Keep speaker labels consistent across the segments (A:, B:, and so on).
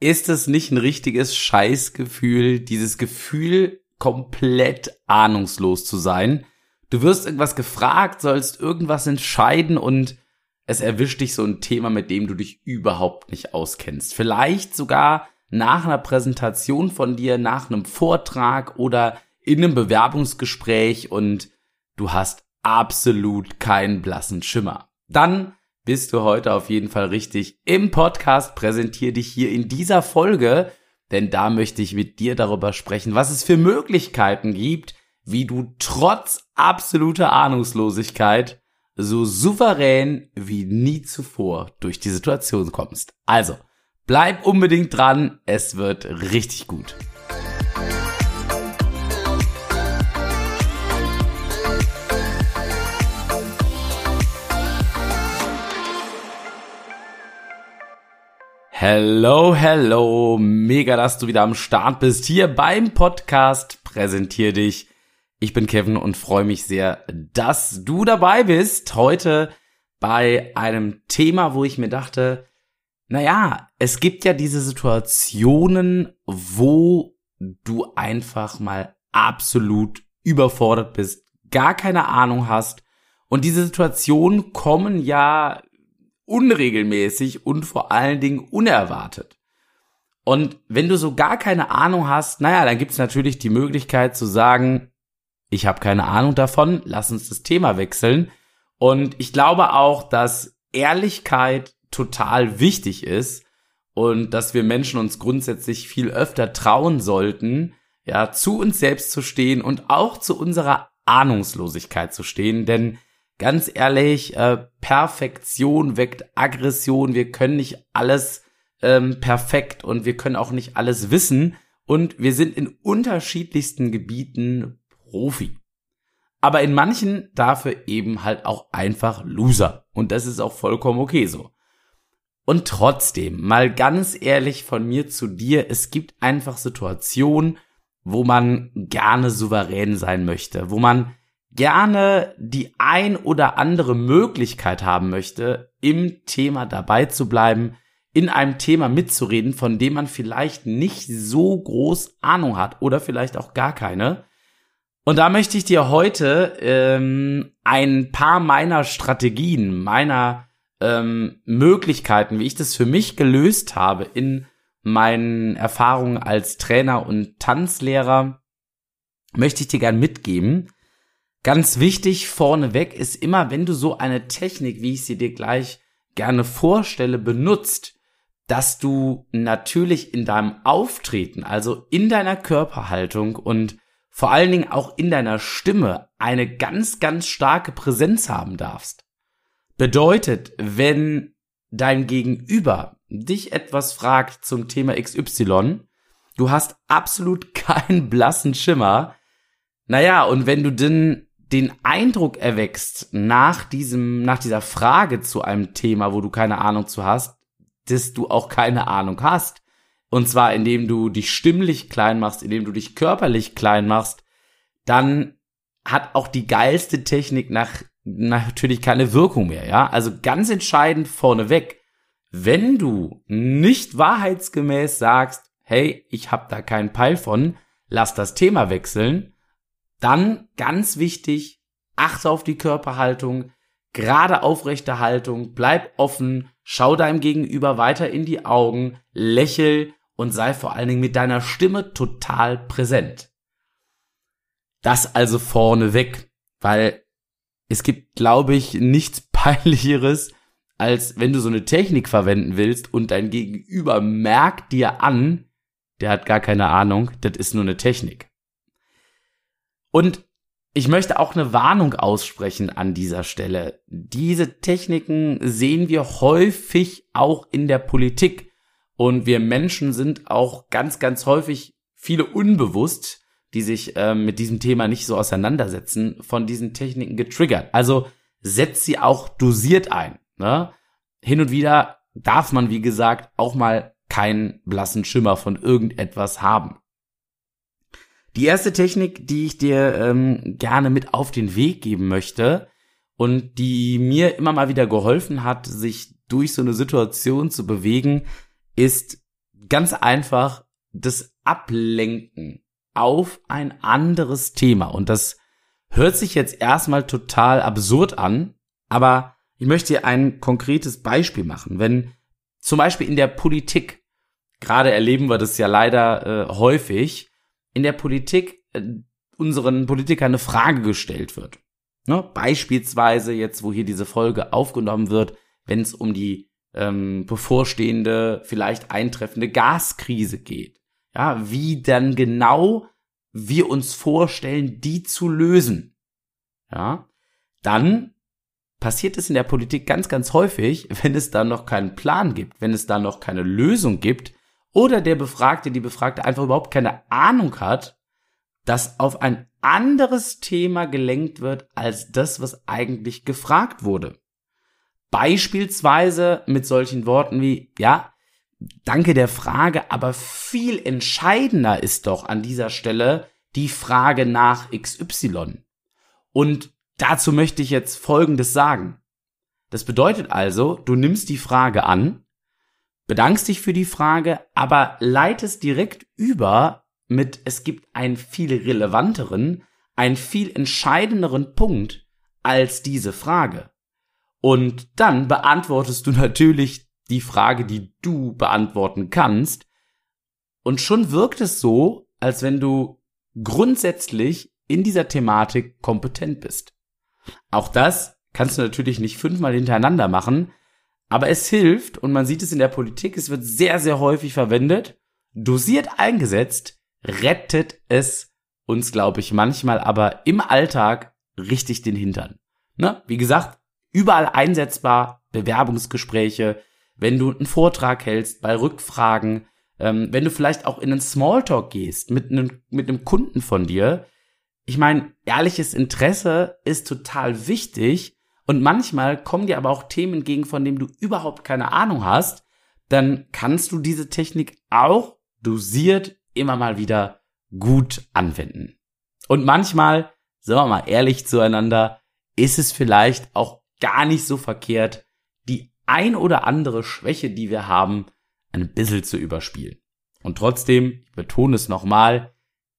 A: ist es nicht ein richtiges Scheißgefühl, dieses Gefühl, komplett ahnungslos zu sein? Du wirst irgendwas gefragt, sollst irgendwas entscheiden und es erwischt dich so ein Thema, mit dem du dich überhaupt nicht auskennst. Vielleicht sogar nach einer Präsentation von dir, nach einem Vortrag oder in einem Bewerbungsgespräch und du hast absolut keinen blassen Schimmer. Dann bist du heute auf jeden Fall richtig im Podcast, präsentiere dich hier in dieser Folge, denn da möchte ich mit dir darüber sprechen, was es für Möglichkeiten gibt, wie du trotz absoluter Ahnungslosigkeit so souverän wie nie zuvor durch die Situation kommst. Also, bleib unbedingt dran, es wird richtig gut. Hello, hello, mega, dass du wieder am Start bist hier beim Podcast Präsentier dich. Ich bin Kevin und freue mich sehr, dass du dabei bist heute bei einem Thema, wo ich mir dachte, naja, es gibt ja diese Situationen, wo du einfach mal absolut überfordert bist, gar keine Ahnung hast. Und diese Situationen kommen ja unregelmäßig und vor allen Dingen unerwartet. Und wenn du so gar keine Ahnung hast, naja, dann gibt's natürlich die Möglichkeit zu sagen, ich habe keine Ahnung davon, lass uns das Thema wechseln. Und ich glaube auch, dass Ehrlichkeit total wichtig ist und dass wir Menschen uns grundsätzlich viel öfter trauen sollten, ja, zu uns selbst zu stehen und auch zu unserer Ahnungslosigkeit zu stehen, denn ganz ehrlich, äh, Perfektion weckt Aggression. Wir können nicht alles ähm, perfekt und wir können auch nicht alles wissen. Und wir sind in unterschiedlichsten Gebieten Profi. Aber in manchen dafür eben halt auch einfach Loser. Und das ist auch vollkommen okay so. Und trotzdem, mal ganz ehrlich von mir zu dir, es gibt einfach Situationen, wo man gerne souverän sein möchte, wo man gerne die ein oder andere Möglichkeit haben möchte, im Thema dabei zu bleiben, in einem Thema mitzureden, von dem man vielleicht nicht so groß Ahnung hat oder vielleicht auch gar keine. Und da möchte ich dir heute ähm, ein paar meiner Strategien, meiner ähm, Möglichkeiten, wie ich das für mich gelöst habe in meinen Erfahrungen als Trainer und Tanzlehrer, möchte ich dir gern mitgeben, Ganz wichtig vorneweg ist immer, wenn du so eine Technik, wie ich sie dir gleich gerne vorstelle, benutzt, dass du natürlich in deinem Auftreten, also in deiner Körperhaltung und vor allen Dingen auch in deiner Stimme eine ganz, ganz starke Präsenz haben darfst. Bedeutet, wenn dein Gegenüber dich etwas fragt zum Thema XY, du hast absolut keinen blassen Schimmer. Naja, und wenn du denn den Eindruck erwächst nach diesem, nach dieser Frage zu einem Thema, wo du keine Ahnung zu hast, dass du auch keine Ahnung hast. Und zwar indem du dich stimmlich klein machst, indem du dich körperlich klein machst, dann hat auch die geilste Technik nach, natürlich keine Wirkung mehr, ja? Also ganz entscheidend vorneweg, wenn du nicht wahrheitsgemäß sagst, hey, ich hab da keinen Peil von, lass das Thema wechseln, dann ganz wichtig, achte auf die Körperhaltung, gerade aufrechte Haltung, bleib offen, schau deinem Gegenüber weiter in die Augen, lächel und sei vor allen Dingen mit deiner Stimme total präsent. Das also vorne weg, weil es gibt, glaube ich, nichts peinlicheres, als wenn du so eine Technik verwenden willst und dein Gegenüber merkt dir an, der hat gar keine Ahnung, das ist nur eine Technik. Und ich möchte auch eine Warnung aussprechen an dieser Stelle. Diese Techniken sehen wir häufig auch in der Politik. Und wir Menschen sind auch ganz, ganz häufig viele unbewusst, die sich äh, mit diesem Thema nicht so auseinandersetzen, von diesen Techniken getriggert. Also setzt sie auch dosiert ein. Ne? Hin und wieder darf man, wie gesagt, auch mal keinen blassen Schimmer von irgendetwas haben. Die erste Technik, die ich dir ähm, gerne mit auf den Weg geben möchte und die mir immer mal wieder geholfen hat, sich durch so eine Situation zu bewegen, ist ganz einfach das Ablenken auf ein anderes Thema. Und das hört sich jetzt erstmal total absurd an, aber ich möchte hier ein konkretes Beispiel machen. Wenn zum Beispiel in der Politik, gerade erleben wir das ja leider äh, häufig, in der Politik äh, unseren Politikern eine Frage gestellt wird. Ne? Beispielsweise jetzt, wo hier diese Folge aufgenommen wird, wenn es um die ähm, bevorstehende, vielleicht eintreffende Gaskrise geht. Ja, wie dann genau wir uns vorstellen, die zu lösen. Ja, dann passiert es in der Politik ganz, ganz häufig, wenn es da noch keinen Plan gibt, wenn es da noch keine Lösung gibt oder der Befragte, die Befragte einfach überhaupt keine Ahnung hat, dass auf ein anderes Thema gelenkt wird als das, was eigentlich gefragt wurde. Beispielsweise mit solchen Worten wie, ja, danke der Frage, aber viel entscheidender ist doch an dieser Stelle die Frage nach XY. Und dazu möchte ich jetzt Folgendes sagen. Das bedeutet also, du nimmst die Frage an, bedankst dich für die Frage, aber leitest direkt über mit, es gibt einen viel relevanteren, einen viel entscheidenderen Punkt als diese Frage. Und dann beantwortest du natürlich die Frage, die du beantworten kannst. Und schon wirkt es so, als wenn du grundsätzlich in dieser Thematik kompetent bist. Auch das kannst du natürlich nicht fünfmal hintereinander machen, aber es hilft und man sieht es in der Politik, es wird sehr, sehr häufig verwendet, dosiert eingesetzt, rettet es uns, glaube ich, manchmal aber im Alltag richtig den Hintern. Ne? Wie gesagt, überall einsetzbar, Bewerbungsgespräche, wenn du einen Vortrag hältst, bei Rückfragen, ähm, wenn du vielleicht auch in einen Smalltalk gehst mit einem, mit einem Kunden von dir. Ich meine, ehrliches Interesse ist total wichtig und manchmal kommen dir aber auch Themen entgegen, von denen du überhaupt keine Ahnung hast. Dann kannst du diese Technik auch dosiert immer mal wieder gut anwenden. Und manchmal, sagen wir mal ehrlich zueinander, ist es vielleicht auch gar nicht so verkehrt, die ein oder andere Schwäche, die wir haben, ein bisschen zu überspielen. Und trotzdem, ich betone es nochmal,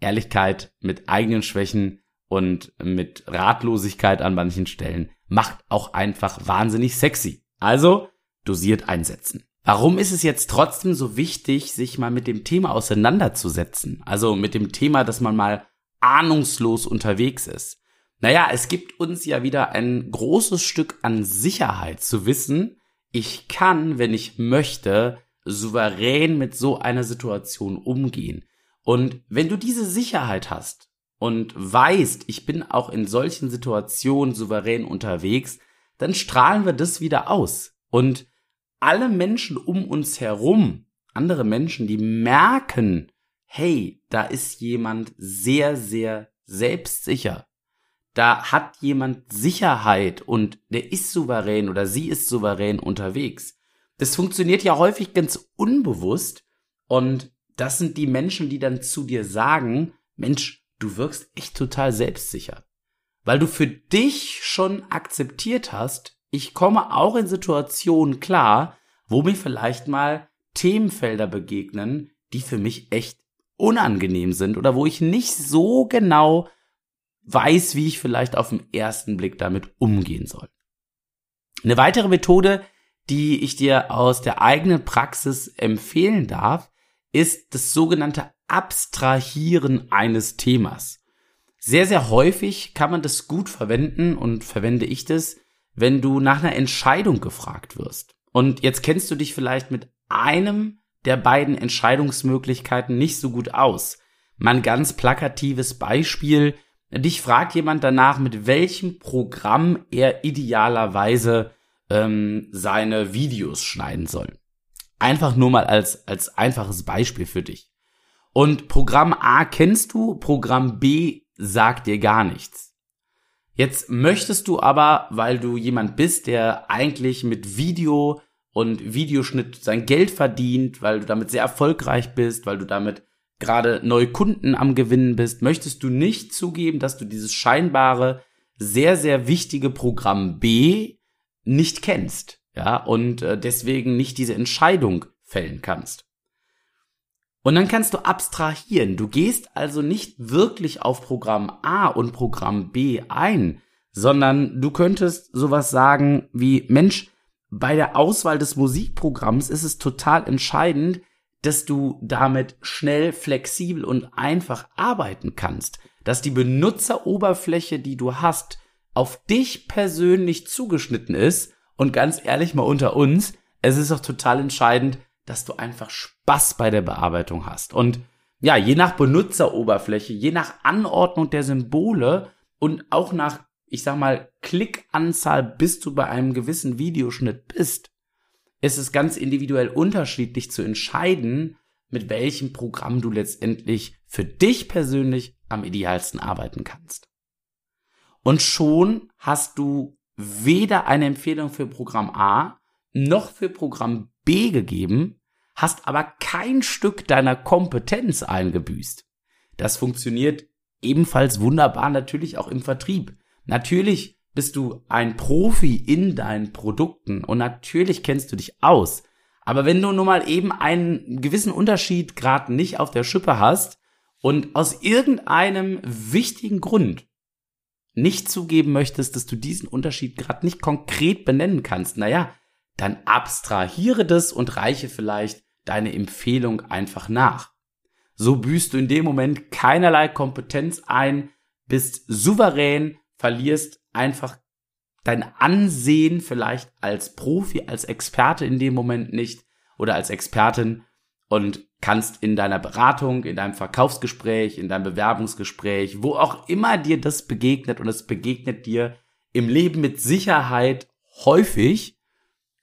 A: Ehrlichkeit mit eigenen Schwächen und mit Ratlosigkeit an manchen Stellen macht auch einfach wahnsinnig sexy. Also dosiert einsetzen. Warum ist es jetzt trotzdem so wichtig, sich mal mit dem Thema auseinanderzusetzen? Also mit dem Thema, dass man mal ahnungslos unterwegs ist. Naja, es gibt uns ja wieder ein großes Stück an Sicherheit zu wissen, ich kann, wenn ich möchte, souverän mit so einer Situation umgehen. Und wenn du diese Sicherheit hast und weißt, ich bin auch in solchen Situationen souverän unterwegs, dann strahlen wir das wieder aus. Und alle Menschen um uns herum, andere Menschen, die merken, hey, da ist jemand sehr, sehr selbstsicher da hat jemand Sicherheit und der ist souverän oder sie ist souverän unterwegs. Das funktioniert ja häufig ganz unbewusst und das sind die Menschen, die dann zu dir sagen, Mensch, du wirkst echt total selbstsicher. Weil du für dich schon akzeptiert hast, ich komme auch in Situationen klar, wo mir vielleicht mal Themenfelder begegnen, die für mich echt unangenehm sind oder wo ich nicht so genau weiß, wie ich vielleicht auf den ersten Blick damit umgehen soll. Eine weitere Methode, die ich dir aus der eigenen Praxis empfehlen darf, ist das sogenannte Abstrahieren eines Themas. Sehr, sehr häufig kann man das gut verwenden und verwende ich das, wenn du nach einer Entscheidung gefragt wirst. Und jetzt kennst du dich vielleicht mit einem der beiden Entscheidungsmöglichkeiten nicht so gut aus. Mein ganz plakatives Beispiel, Dich fragt jemand danach, mit welchem Programm er idealerweise ähm, seine Videos schneiden soll. Einfach nur mal als, als einfaches Beispiel für dich. Und Programm A kennst du, Programm B sagt dir gar nichts. Jetzt möchtest du aber, weil du jemand bist, der eigentlich mit Video und Videoschnitt sein Geld verdient, weil du damit sehr erfolgreich bist, weil du damit gerade neue Kunden am Gewinnen bist, möchtest du nicht zugeben, dass du dieses scheinbare, sehr, sehr wichtige Programm B nicht kennst, ja, und äh, deswegen nicht diese Entscheidung fällen kannst. Und dann kannst du abstrahieren. Du gehst also nicht wirklich auf Programm A und Programm B ein, sondern du könntest sowas sagen wie, Mensch, bei der Auswahl des Musikprogramms ist es total entscheidend, dass du damit schnell, flexibel und einfach arbeiten kannst, dass die Benutzeroberfläche, die du hast, auf dich persönlich zugeschnitten ist und ganz ehrlich mal unter uns, es ist auch total entscheidend, dass du einfach Spaß bei der Bearbeitung hast. Und ja, je nach Benutzeroberfläche, je nach Anordnung der Symbole und auch nach, ich sag mal, Klickanzahl, bis du bei einem gewissen Videoschnitt bist, ist es ganz individuell unterschiedlich zu entscheiden, mit welchem Programm du letztendlich für dich persönlich am idealsten arbeiten kannst. Und schon hast du weder eine Empfehlung für Programm A noch für Programm B gegeben, hast aber kein Stück deiner Kompetenz eingebüßt. Das funktioniert ebenfalls wunderbar natürlich auch im Vertrieb. Natürlich bist du ein Profi in deinen Produkten und natürlich kennst du dich aus. Aber wenn du nun mal eben einen gewissen Unterschied gerade nicht auf der Schippe hast und aus irgendeinem wichtigen Grund nicht zugeben möchtest, dass du diesen Unterschied gerade nicht konkret benennen kannst, naja, dann abstrahiere das und reiche vielleicht deine Empfehlung einfach nach. So büßt du in dem Moment keinerlei Kompetenz ein, bist souverän, verlierst einfach dein Ansehen vielleicht als Profi, als Experte in dem Moment nicht oder als Expertin und kannst in deiner Beratung, in deinem Verkaufsgespräch, in deinem Bewerbungsgespräch, wo auch immer dir das begegnet und es begegnet dir im Leben mit Sicherheit häufig,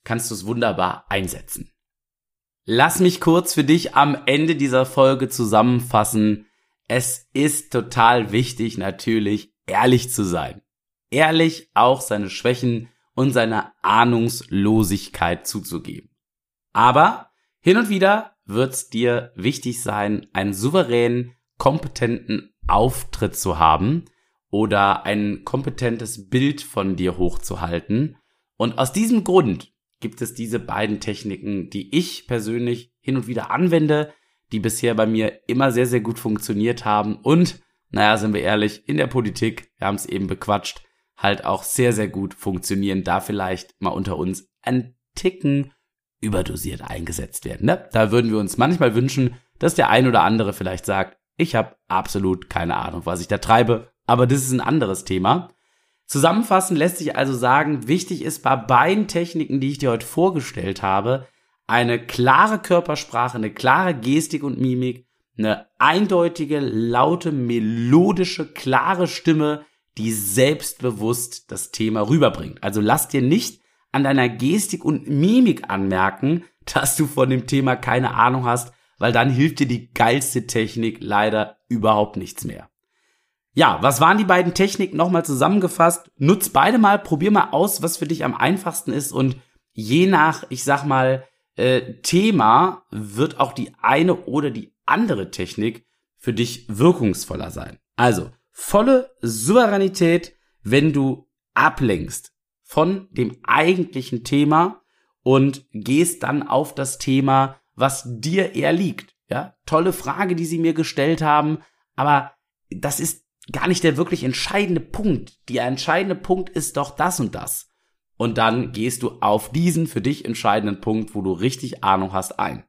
A: kannst du es wunderbar einsetzen. Lass mich kurz für dich am Ende dieser Folge zusammenfassen. Es ist total wichtig, natürlich ehrlich zu sein ehrlich auch seine Schwächen und seine Ahnungslosigkeit zuzugeben. Aber hin und wieder wird's dir wichtig sein, einen souveränen, kompetenten Auftritt zu haben oder ein kompetentes Bild von dir hochzuhalten. Und aus diesem Grund gibt es diese beiden Techniken, die ich persönlich hin und wieder anwende, die bisher bei mir immer sehr, sehr gut funktioniert haben und, naja, sind wir ehrlich, in der Politik, wir haben es eben bequatscht, halt auch sehr, sehr gut funktionieren, da vielleicht mal unter uns ein Ticken überdosiert eingesetzt werden. Ne? Da würden wir uns manchmal wünschen, dass der ein oder andere vielleicht sagt, ich habe absolut keine Ahnung, was ich da treibe, aber das ist ein anderes Thema. Zusammenfassend lässt sich also sagen, wichtig ist bei beiden Techniken, die ich dir heute vorgestellt habe, eine klare Körpersprache, eine klare Gestik und Mimik, eine eindeutige, laute, melodische, klare Stimme, die selbstbewusst das Thema rüberbringt. Also lass dir nicht an deiner Gestik und Mimik anmerken, dass du von dem Thema keine Ahnung hast, weil dann hilft dir die geilste Technik leider überhaupt nichts mehr. Ja, was waren die beiden Techniken nochmal zusammengefasst? Nutz beide mal, probier mal aus, was für dich am einfachsten ist und je nach, ich sag mal, äh, Thema wird auch die eine oder die andere Technik für dich wirkungsvoller sein. Also, volle Souveränität, wenn du ablenkst von dem eigentlichen Thema und gehst dann auf das Thema, was dir eher liegt. Ja, tolle Frage, die sie mir gestellt haben, aber das ist gar nicht der wirklich entscheidende Punkt. Der entscheidende Punkt ist doch das und das. Und dann gehst du auf diesen für dich entscheidenden Punkt, wo du richtig Ahnung hast, ein.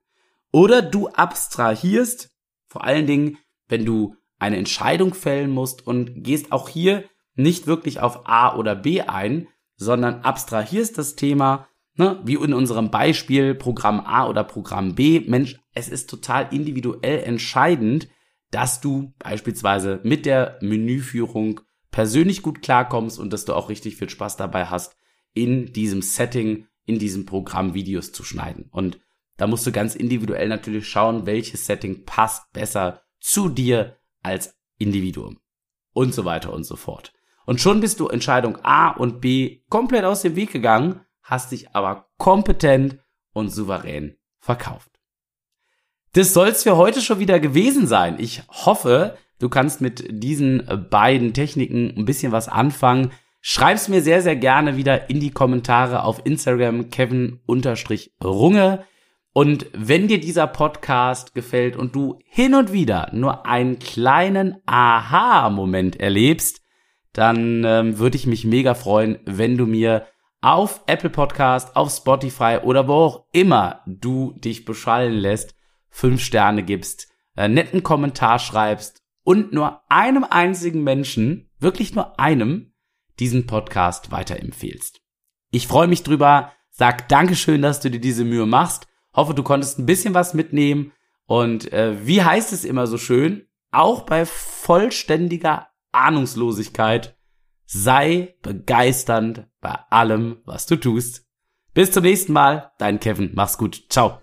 A: Oder du abstrahierst, vor allen Dingen, wenn du eine Entscheidung fällen musst und gehst auch hier nicht wirklich auf A oder B ein, sondern abstrahierst das Thema, ne, wie in unserem Beispiel Programm A oder Programm B. Mensch, es ist total individuell entscheidend, dass du beispielsweise mit der Menüführung persönlich gut klarkommst und dass du auch richtig viel Spaß dabei hast, in diesem Setting, in diesem Programm Videos zu schneiden. Und da musst du ganz individuell natürlich schauen, welches Setting passt besser zu dir als Individuum und so weiter und so fort. Und schon bist du Entscheidung A und B komplett aus dem Weg gegangen, hast dich aber kompetent und souverän verkauft. Das soll's für heute schon wieder gewesen sein. Ich hoffe, du kannst mit diesen beiden Techniken ein bisschen was anfangen. Schreib's mir sehr, sehr gerne wieder in die Kommentare auf Instagram kevin-runge. Und wenn dir dieser Podcast gefällt und du hin und wieder nur einen kleinen Aha-Moment erlebst, dann ähm, würde ich mich mega freuen, wenn du mir auf Apple Podcast, auf Spotify oder wo auch immer du dich beschallen lässt, fünf Sterne gibst, einen netten Kommentar schreibst und nur einem einzigen Menschen, wirklich nur einem, diesen Podcast weiterempfehlst. Ich freue mich drüber, sag Dankeschön, dass du dir diese Mühe machst Hoffe, du konntest ein bisschen was mitnehmen. Und äh, wie heißt es immer so schön? Auch bei vollständiger Ahnungslosigkeit sei begeisternd bei allem, was du tust. Bis zum nächsten Mal, dein Kevin. Mach's gut. Ciao.